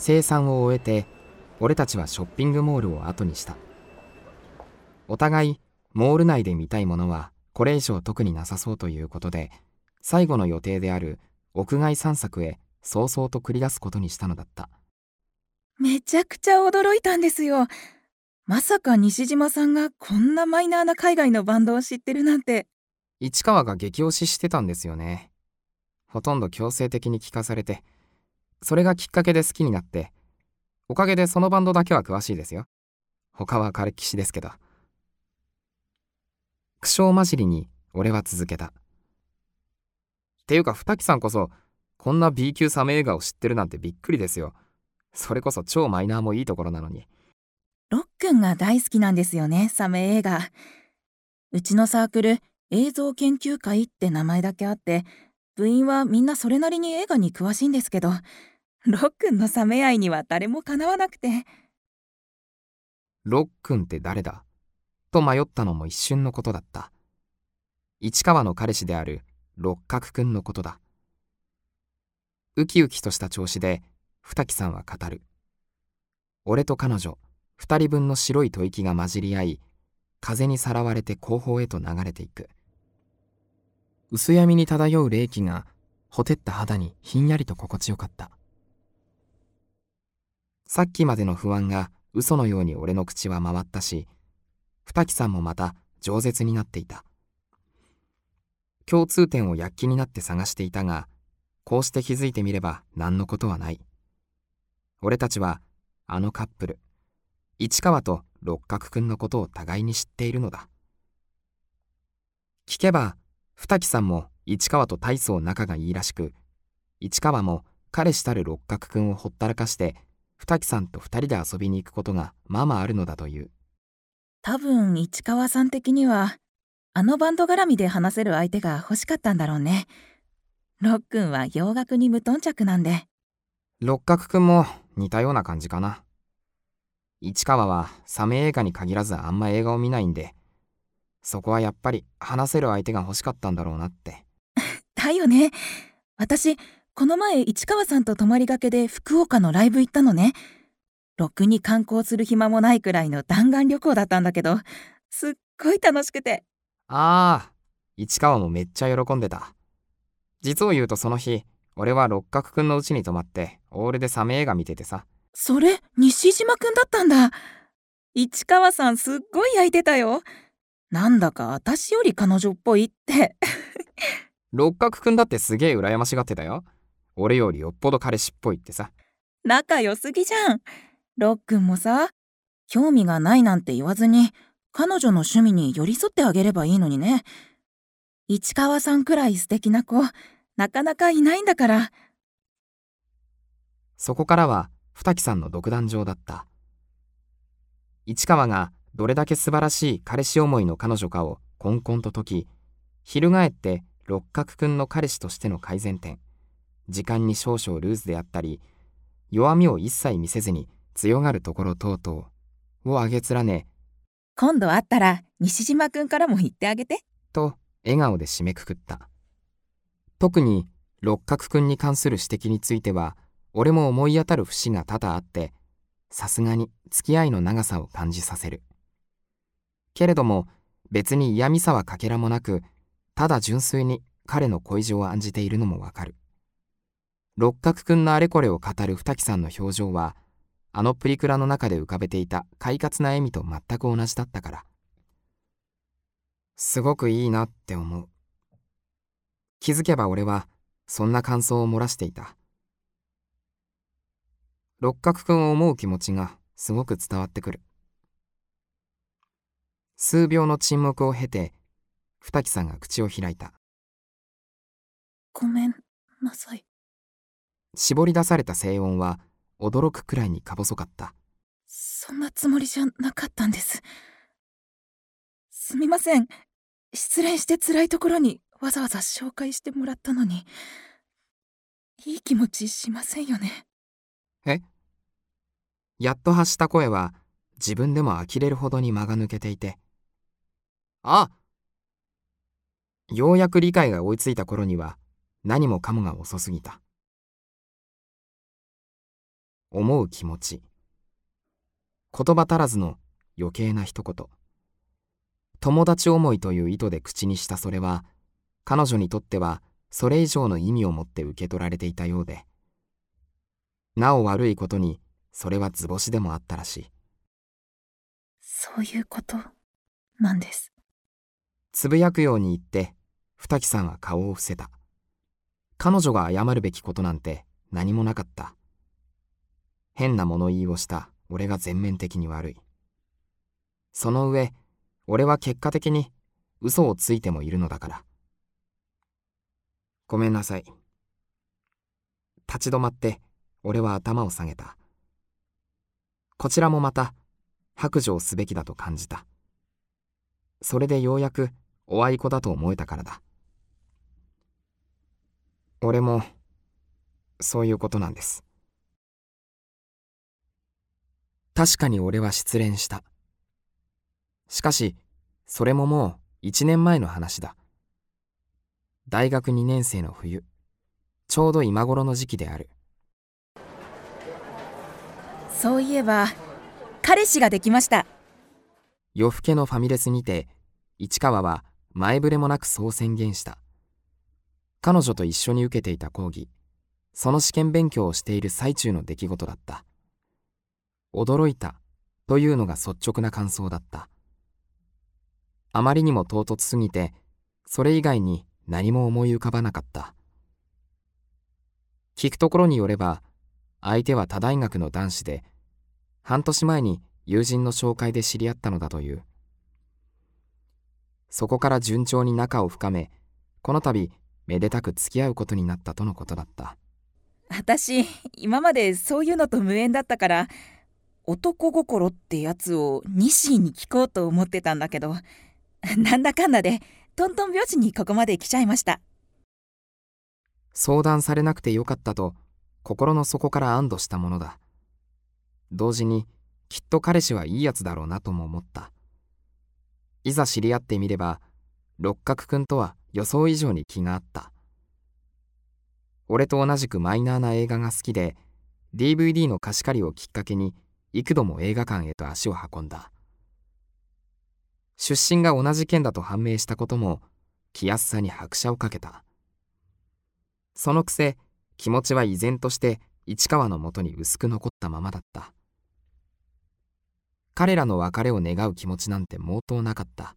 生産を終えて俺たちはショッピングモールを後にした。お互いモール内で見たいものはこれ以上特になさそうということで最後の予定である屋外散策へ早々と繰り出すことにしたのだった。めちゃくちゃ驚いたんですよ。まさか西島さんがこんなマイナーな海外のバンドを知ってるなんて。市川が激推ししてたんですよね。ほとんど強制的に聞かされてそれがきっかけで好きになっておかげでそのバンドだけは詳しいですよ。他は彼騎士ですけど。苦笑交じりに俺は続けた。ていうか二木さんこそこんな B 級サメ映画を知ってるなんてびっくりですよ。それこそ超マイナーもいいところなのに。ロックンが大好きなんですよねサメ映画。うちのサークル映像研究会って名前だけあって部員はみんなそれなりに映画に詳しいんですけどロックンのサメ愛には誰もかなわなくて。ロックンって誰だ？と迷ったのも一瞬のことだった。市川の彼氏である六角くんのことだ。ウキウキとした調子で二木さんは語る。俺と彼女二人分の白い吐息が混じり合い風にさらわれて後方へと流れていく。薄闇に漂う冷気がほてった肌にひんやりと心地よかった。さっきまでの不安が嘘のように俺の口は回ったし二木さんもまた饒舌になっていた。共通点を躍起になって探していたがこうして気づいてみれば何のことはない。俺たちはあのカップル市川と六角くんのことを互いに知っているのだ。聞けば二木さんも市川と大層仲がいいらしく市川も彼氏たる六角くんをほったらかして二木さんと二人で遊びに行くことがまあまああるのだという。多分市川さん的にはあのバンド絡みで話せる相手が欲しかったんだろうね。ロックンは洋楽に無頓着なんで。六角くんも似たような感じかな。市川はサメ映画に限らずあんま映画を見ないんでそこはやっぱり話せる相手が欲しかったんだろうなって。だよね。私この前市川さんと泊まりがけで福岡のライブ行ったのね。ろくに観光する暇もないくらいの弾丸旅行だったんだけどすっごい楽しくて。ああ市川もめっちゃ喜んでた。実を言うとその日俺は六角くんの家に泊まってオールでサメ映画見ててさ。それ西島くんだったんだ。市川さんすっごい焼いてたよなんだか私より彼女っぽいって。六角くんだってすげえ羨ましがってたよ。俺よりよっぽど彼氏っぽいってさ。仲良すぎじゃん。ロックンもさ興味がないなんて言わずに彼女の趣味に寄り添ってあげればいいのにね。市川さんくらい素敵な子なかなかいないんだから。そこからは二木さんの独壇場だった。市川がどれだけ素晴らしい彼氏思いの彼女かをこんこんと解き翻って六角くんの彼氏としての改善点。時間に少々ルーズであったり弱みを一切見せずに強がるところ等々をあげつらね。今度会ったら西島くんからも言ってあげて。と笑顔で締めくくった。特に六角くんに関する指摘については俺も思い当たる節が多々あってさすがに付き合いの長さを感じさせるけれども別に嫌味さはかけらもなくただ純粋に彼の恋情を案じているのもわかる。六角くんのあれこれを語る二木さんの表情はあのプリクラの中で浮かべていた快活な笑みと全く同じだったから。すごくいいなって思う。気づけば俺はそんな感想を漏らしていた。六角くんを思う気持ちがすごく伝わってくる。数秒の沈黙を経て二木さんが口を開いた。ごめんなさい。絞り出された声音は驚くくらいにか細かった。そんなつもりじゃなかったんです。すみません。失恋して辛いところにわざわざ紹介してもらったのに。いい気持ちしませんよね。え？やっと発した声は自分でも呆れるほどに間が抜けていてあ。ようやく理解が追いついた頃には何もかもが遅すぎた。思う気持ち。言葉足らずの余計な一言。友達思いという意図で口にしたそれは彼女にとってはそれ以上の意味を持って受け取られていたようで。なお悪いことにそれは図星でもあったらしい。そういうことなんです。つぶやくように言って二木さんは顔を伏せた。彼女が謝るべきことなんて何もなかった。変な物言いをした俺が全面的に悪い。その上俺は結果的に嘘をついてもいるのだから。ごめんなさい。立ち止まって俺は頭を下げた。こちらもまた白状すべきだと感じた。それでようやくおあいこだと思えたからだ。俺もそういうことなんです。確かに俺は失恋した。しかしそれももう一年前の話だ。大学2年生の冬ちょうど今頃の時期である。そういえば彼氏ができました。夜更けのファミレスにて市川は前触れもなくそう宣言した。彼女と一緒に受けていた講義その試験勉強をしている最中の出来事だった。驚いたというのが率直な感想だった。あまりにも唐突すぎてそれ以外に何も思い浮かばなかった。聞くところによれば相手は他大学の男子で半年前に友人の紹介で知り合ったのだという。そこから順調に仲を深めこの度めでたく付き合うことになったとのことだった。私今までそういうのと無縁だったから男心ってやつを西に聞こうと思ってたんだけどなんだかんだでトントン拍子にここまで来ちゃいました。相談されなくてよかったと心の底から安堵したものだ。同時にきっと彼氏はいいやつだろうなとも思った。いざ知り合ってみれば六角くんとは予想以上に気があった。俺と同じくマイナーな映画が好きで DVD の貸し借りをきっかけに幾度も映画館へと足を運んだ。出身が同じ県だと判明したことも気安さに拍車をかけた。そのくせ気持ちは依然として市川のもとに薄く残ったままだった。彼らの別れを願う気持ちなんて毛頭なかった。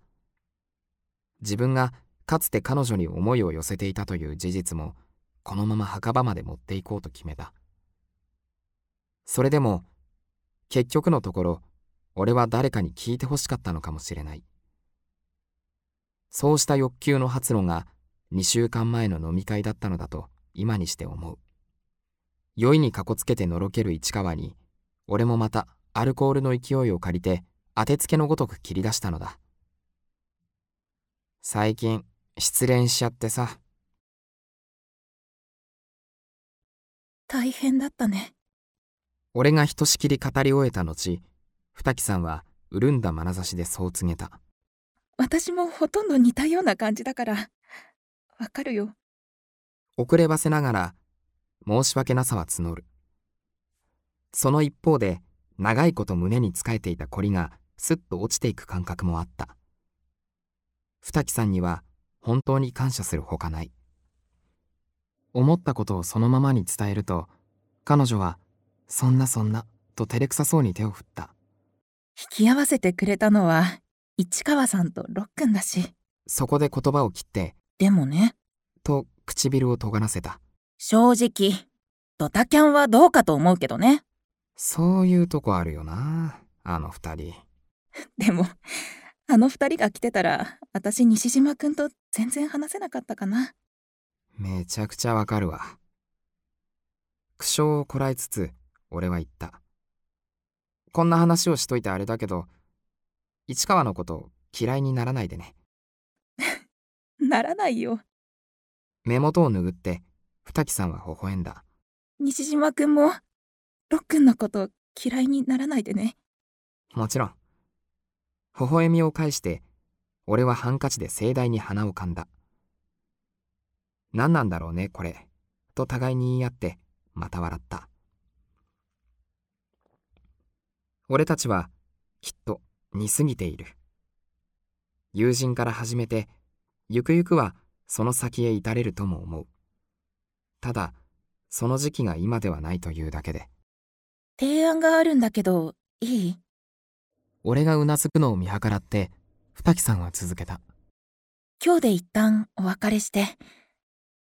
自分がかつて彼女に思いを寄せていたという事実もこのまま墓場まで持っていこうと決めた。それでも結局のところ俺は誰かに聞いてほしかったのかもしれない。そうした欲求の発露が2週間前の飲み会だったのだと今にして思う。酔いにかこつけてのろける市川に俺もまたアルコールの勢いを借りて当てつけのごとく切り出したのだ。最近失恋しちゃってさ。大変だったね。俺がひとしきり語り終えた後二木さんは潤んだ眼差しでそう告げた。私もほとんど似たような感じだからわかるよ。遅ればせながら申し訳なさは募る。その一方で長いこと胸に仕えていた凝りがすっと落ちていく感覚もあった。二木さんには本当に感謝するほかない。思ったことをそのままに伝えると彼女は「そんなそんな」と照れくさそうに手を振った。引き合わせてくれたのは市川さんとロックンだし。そこで言葉を切ってでもね。と唇を尖らせた。正直ドタキャンはどうかと思うけどねそういうとこあるよなあの二人。でもあの二人が来てたら私西島くんと全然話せなかったかな。めちゃくちゃわかるわ。苦笑をこらえつつ俺は言った。こんな話をしといてあれだけど市川のこと嫌いにならないでね。ならないよ。目元を拭って二木さんは微笑んだ。西島くんもロックンのこと嫌いにならないでね。もちろん。微笑みを返して俺はハンカチで盛大に鼻をかんだ。何なんだろうねこれ。と互いに言い合ってまた笑った。俺たちはきっと似すぎている。友人から始めてゆくゆくはその先へ至れるとも思う。ただその時期が今ではないというだけで。提案があるんだけどいい？俺がうなずくのを見計らって二木さんは続けた。今日で一旦お別れして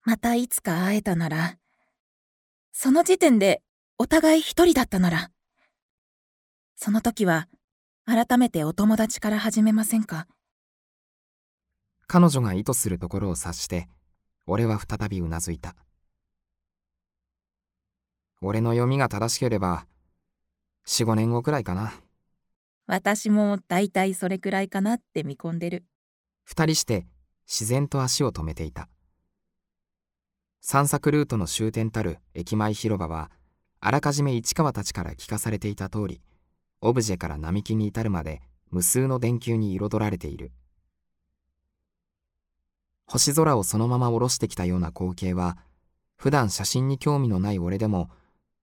またいつか会えたならその時点でお互い一人だったならその時は改めてお友達から始めませんか？彼女が意図するところを察して俺は再びうなずいた。俺の読みが正しければ45年後くらいかな。私もだいたいそれくらいかなって見込んでる。二人して自然と足を止めていた。散策ルートの終点たる駅前広場はあらかじめ市川たちから聞かされていた通りオブジェから並木に至るまで無数の電球に彩られている。星空をそのまま下ろしてきたような光景は普段写真に興味のない俺でも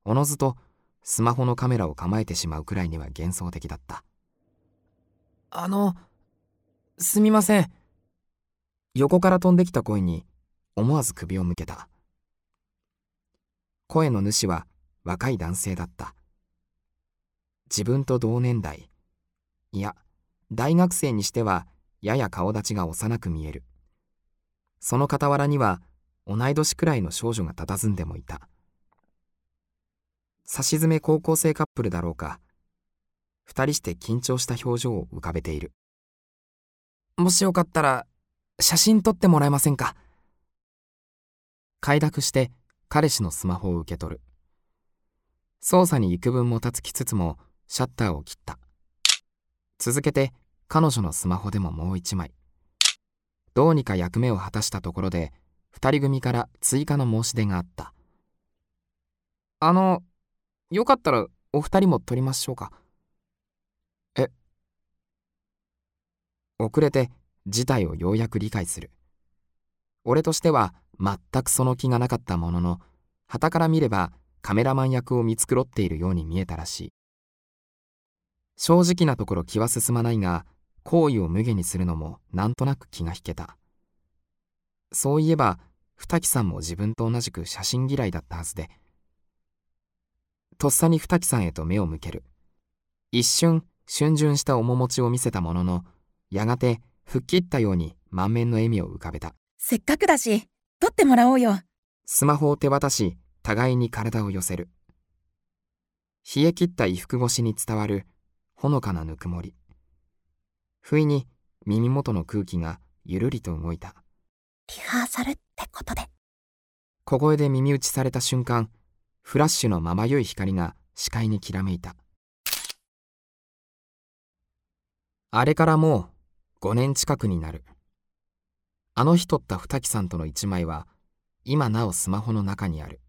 おのずとスマホのカメラを構えてしまうくらいには幻想的だった。あのすみません。横から飛んできた声に思わず首を向けた。声の主は若い男性だった。自分と同年代。いや大学生にしてはやや顔立ちが幼く見える。その傍らには同い年くらいの少女が佇んでもいた差し詰め高校生カップルだろうか。二人して緊張した表情を浮かべている。もしよかったら写真撮ってもらえませんか？快諾して彼氏のスマホを受け取る。操作に幾分もたつきつつもシャッターを切った。続けて彼女のスマホでももう一枚。どうにか役目を果たしたところで二人組から追加の申し出があった。あのよかったらお二人も撮りましょうか。え遅れて事態をようやく理解する。俺としては全くその気がなかったものの傍から見ればカメラマン役を見繕っているように見えたらしい。正直なところ気は進まないが行為を無下にするのもなんとなく気が引けた。そういえば二木さんも自分と同じく写真嫌いだったはずでとっさに二木さんへと目を向ける。一瞬逡巡した面持ちを見せたもののやがて吹っ切ったように満面の笑みを浮かべた。せっかくだし撮ってもらおうよ。スマホを手渡し互いに体を寄せる。冷え切った衣服越しに伝わるほのかなぬくもり。不意に耳元の空気がゆるりと動いた。リハーサルってことで。小声で耳打ちされた瞬間フラッシュのまばゆい光が視界にきらめいた。あれからもう5年近くになる。あの日撮った二木さんとの一枚は今なおスマホの中にある。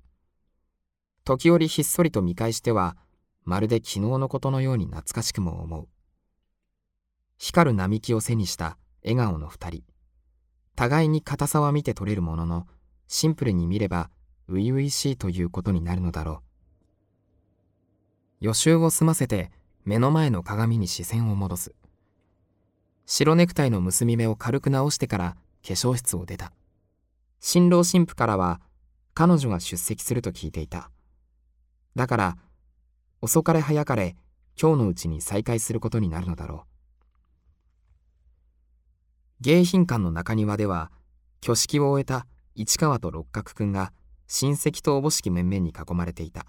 時折ひっそりと見返してはまるで昨日のことのように懐かしくも思う。光る並木を背にした笑顔の二人。互いに硬さは見て取れるもののシンプルに見れば初々しいということになるのだろう予習を済ませて目の前の鏡に視線を戻す白ネクタイの結び目を軽く直してから化粧室を出た新郎新婦からは彼女が出席すると聞いていただから遅かれ早かれ今日のうちに再会することになるのだろう迎賓館の中庭では挙式を終えた市川と六角くんが親戚とおぼしき面々に囲まれていた。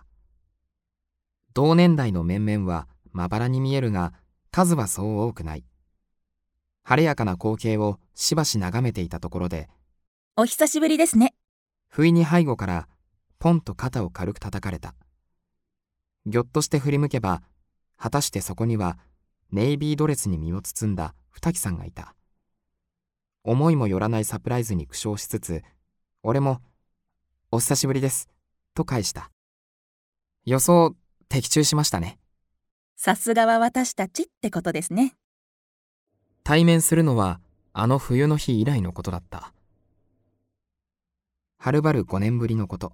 同年代の面々はまばらに見えるが数はそう多くない。晴れやかな光景をしばし眺めていたところでお久しぶりですね。不意に背後からポンと肩を軽く叩かれた。ぎょっとして振り向けば果たしてそこにはネイビードレスに身を包んだ二木さんがいた。思いもよらないサプライズに苦笑しつつ俺も「お久しぶりです」と返した。予想的中しましたね。さすがは私たちってことですね。対面するのはあの冬の日以来のことだった。はるばる5年ぶりのこと。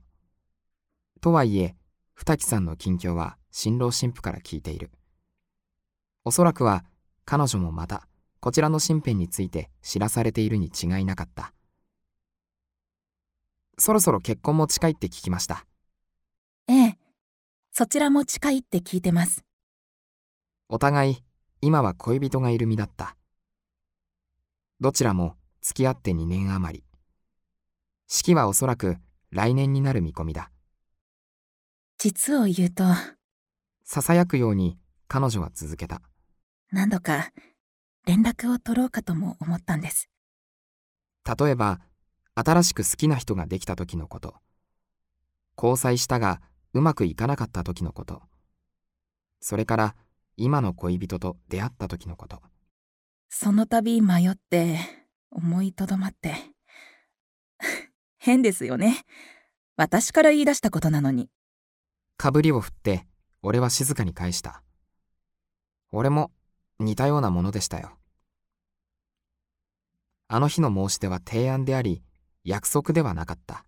とはいえ二木さんの近況は新郎新婦から聞いている。おそらくは彼女もまたこちらの身辺について知らされているに違いなかったそろそろ結婚も近いって聞きました。ええそちらも近いって聞いてます。お互い今は恋人がいる身だった。どちらも付き合って2年余り。式はおそらく来年になる見込みだ。実を言うと。ささやくように彼女は続けた。何度か連絡を取ろうかとも思ったんです。例えば新しく好きな人ができた時のこと。交際したがうまくいかなかった時のこと。それから今の恋人と出会った時のこと。その度迷って思いとどまって。変ですよね。私から言い出したことなのに。かぶりを振って俺は静かに返した。俺も似たようなものでしたよ。あの日の申し出は提案であり約束ではなかった。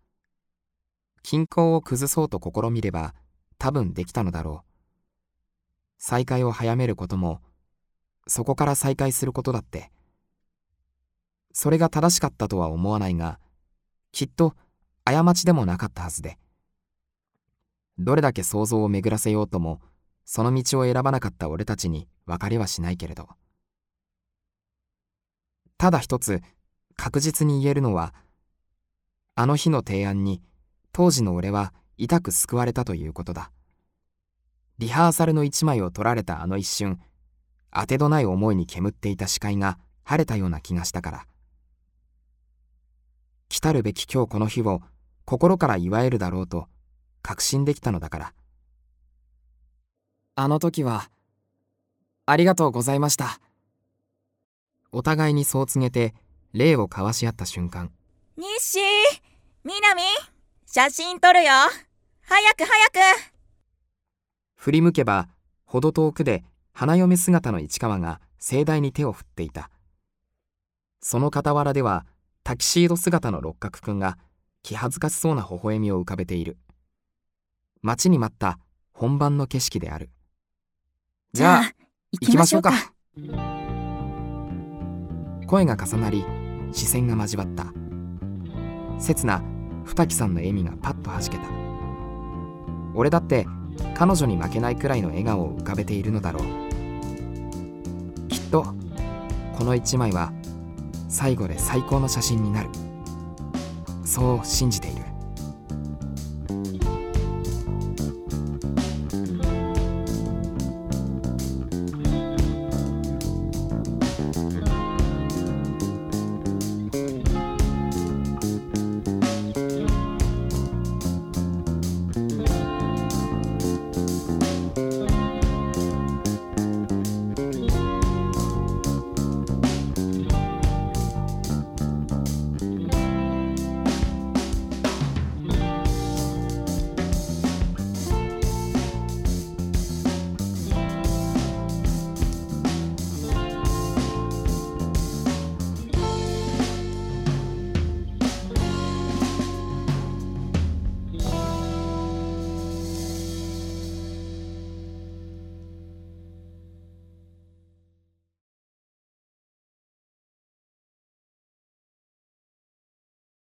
均衡を崩そうと試みれば多分できたのだろう。再会を早めることもそこから再会することだって。それが正しかったとは思わないがきっと過ちでもなかったはずで。どれだけ想像を巡らせようともその道を選ばなかった俺たちに別れはしないけれど。ただ一つ確実に言えるのはあの日の提案に当時の俺は痛く救われたということだ。リハーサルの一枚を取られたあの一瞬当てどない思いに煙っていた視界が晴れたような気がしたから。来たるべき今日この日を心から祝えるだろうと確信できたのだから。あの時はありがとうございました。お互いにそう告げて礼を交わし合った瞬間日誌。みなみ写真撮るよ。早く早く。振り向けば程遠くで花嫁姿の市川が盛大に手を振っていた。その傍らではタキシード姿の六角くんが気恥ずかしそうな微笑みを浮かべている。待ちに待った本番の景色である。じゃあ行きましょうか。声が重なり視線が交わった刹那二木さんの笑みがパッとはじけた。俺だって彼女に負けないくらいの笑顔を浮かべているのだろう。きっとこの一枚は最後で最高の写真になる。そう信じている。